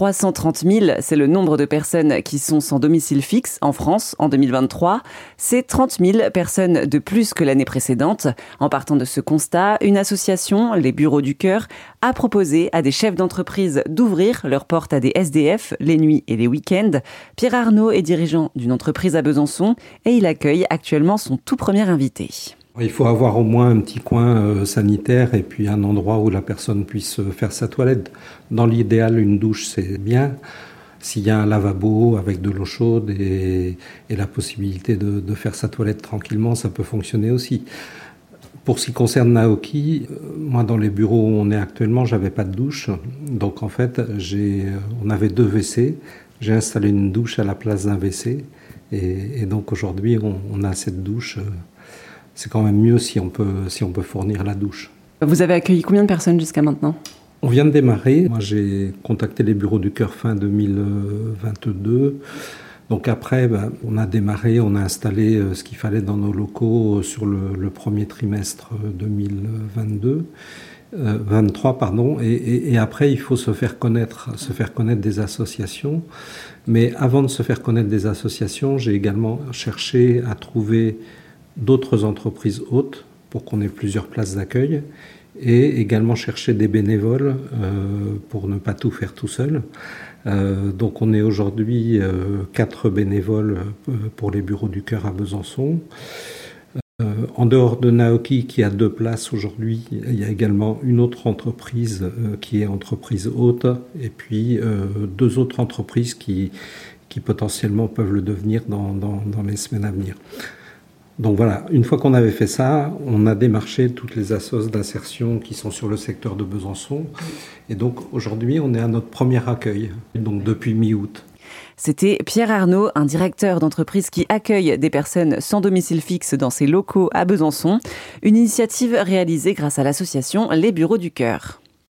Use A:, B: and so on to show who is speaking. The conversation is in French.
A: 330 000, c'est le nombre de personnes qui sont sans domicile fixe en France en 2023. C'est 30 000 personnes de plus que l'année précédente. En partant de ce constat, une association, les Bureaux du Cœur, a proposé à des chefs d'entreprise d'ouvrir leurs portes à des SDF les nuits et les week-ends. Pierre Arnaud est dirigeant d'une entreprise à Besançon et il accueille actuellement son tout premier invité.
B: Il faut avoir au moins un petit coin euh, sanitaire et puis un endroit où la personne puisse euh, faire sa toilette. Dans l'idéal, une douche, c'est bien. S'il y a un lavabo avec de l'eau chaude et, la possibilité de, faire sa toilette tranquillement, ça peut fonctionner aussi. Pour ce qui concerne Naoki, euh, moi dans les bureaux où on est actuellement, j'avais pas de douche. Donc en fait, on avait deux WC. J'ai installé une douche à la place d'un WC. Et, donc aujourd'hui, on, on, a cette douche c'est quand même mieux si on, peut, si on peut fournir la douche.
A: Vous avez accueilli combien de personnes jusqu'à maintenant?
B: On vient de démarrer. Moi, j'ai contacté les bureaux du cœur fin 2022. Donc après, ben, on a démarré, on a installé euh, ce qu'il fallait dans nos locaux euh, sur le, premier trimestre 2022. Euh, 23 pardon et, et, après il faut se faire connaître se faire connaître des associations mais avant de se faire connaître des associations j'ai également cherché à trouver d'autres entreprises hôtes pour qu'on ait plusieurs places d'accueil et également chercher des bénévoles euh, pour ne pas tout faire tout seul. Euh, donc on est aujourd'hui euh, quatre bénévoles pour les bureaux du cœur à Besançon. en dehors de Naoki qui a deux places aujourd'hui, il y a également une autre entreprise qui est entreprise haute et puis deux autres entreprises qui, potentiellement peuvent le devenir dans les semaines à venir. Donc voilà, une fois qu'on avait fait ça, on a démarché toutes les assos d'insertion qui sont sur le secteur de Besançon. Et donc aujourd'hui, on est à notre premier accueil, donc depuis mi-août.
A: C'était Pierre Arnaud, un directeur d'entreprise qui accueille des personnes sans domicile fixe dans ses locaux à Besançon. Une initiative réalisée grâce à l'association Les Bureaux du Cœur.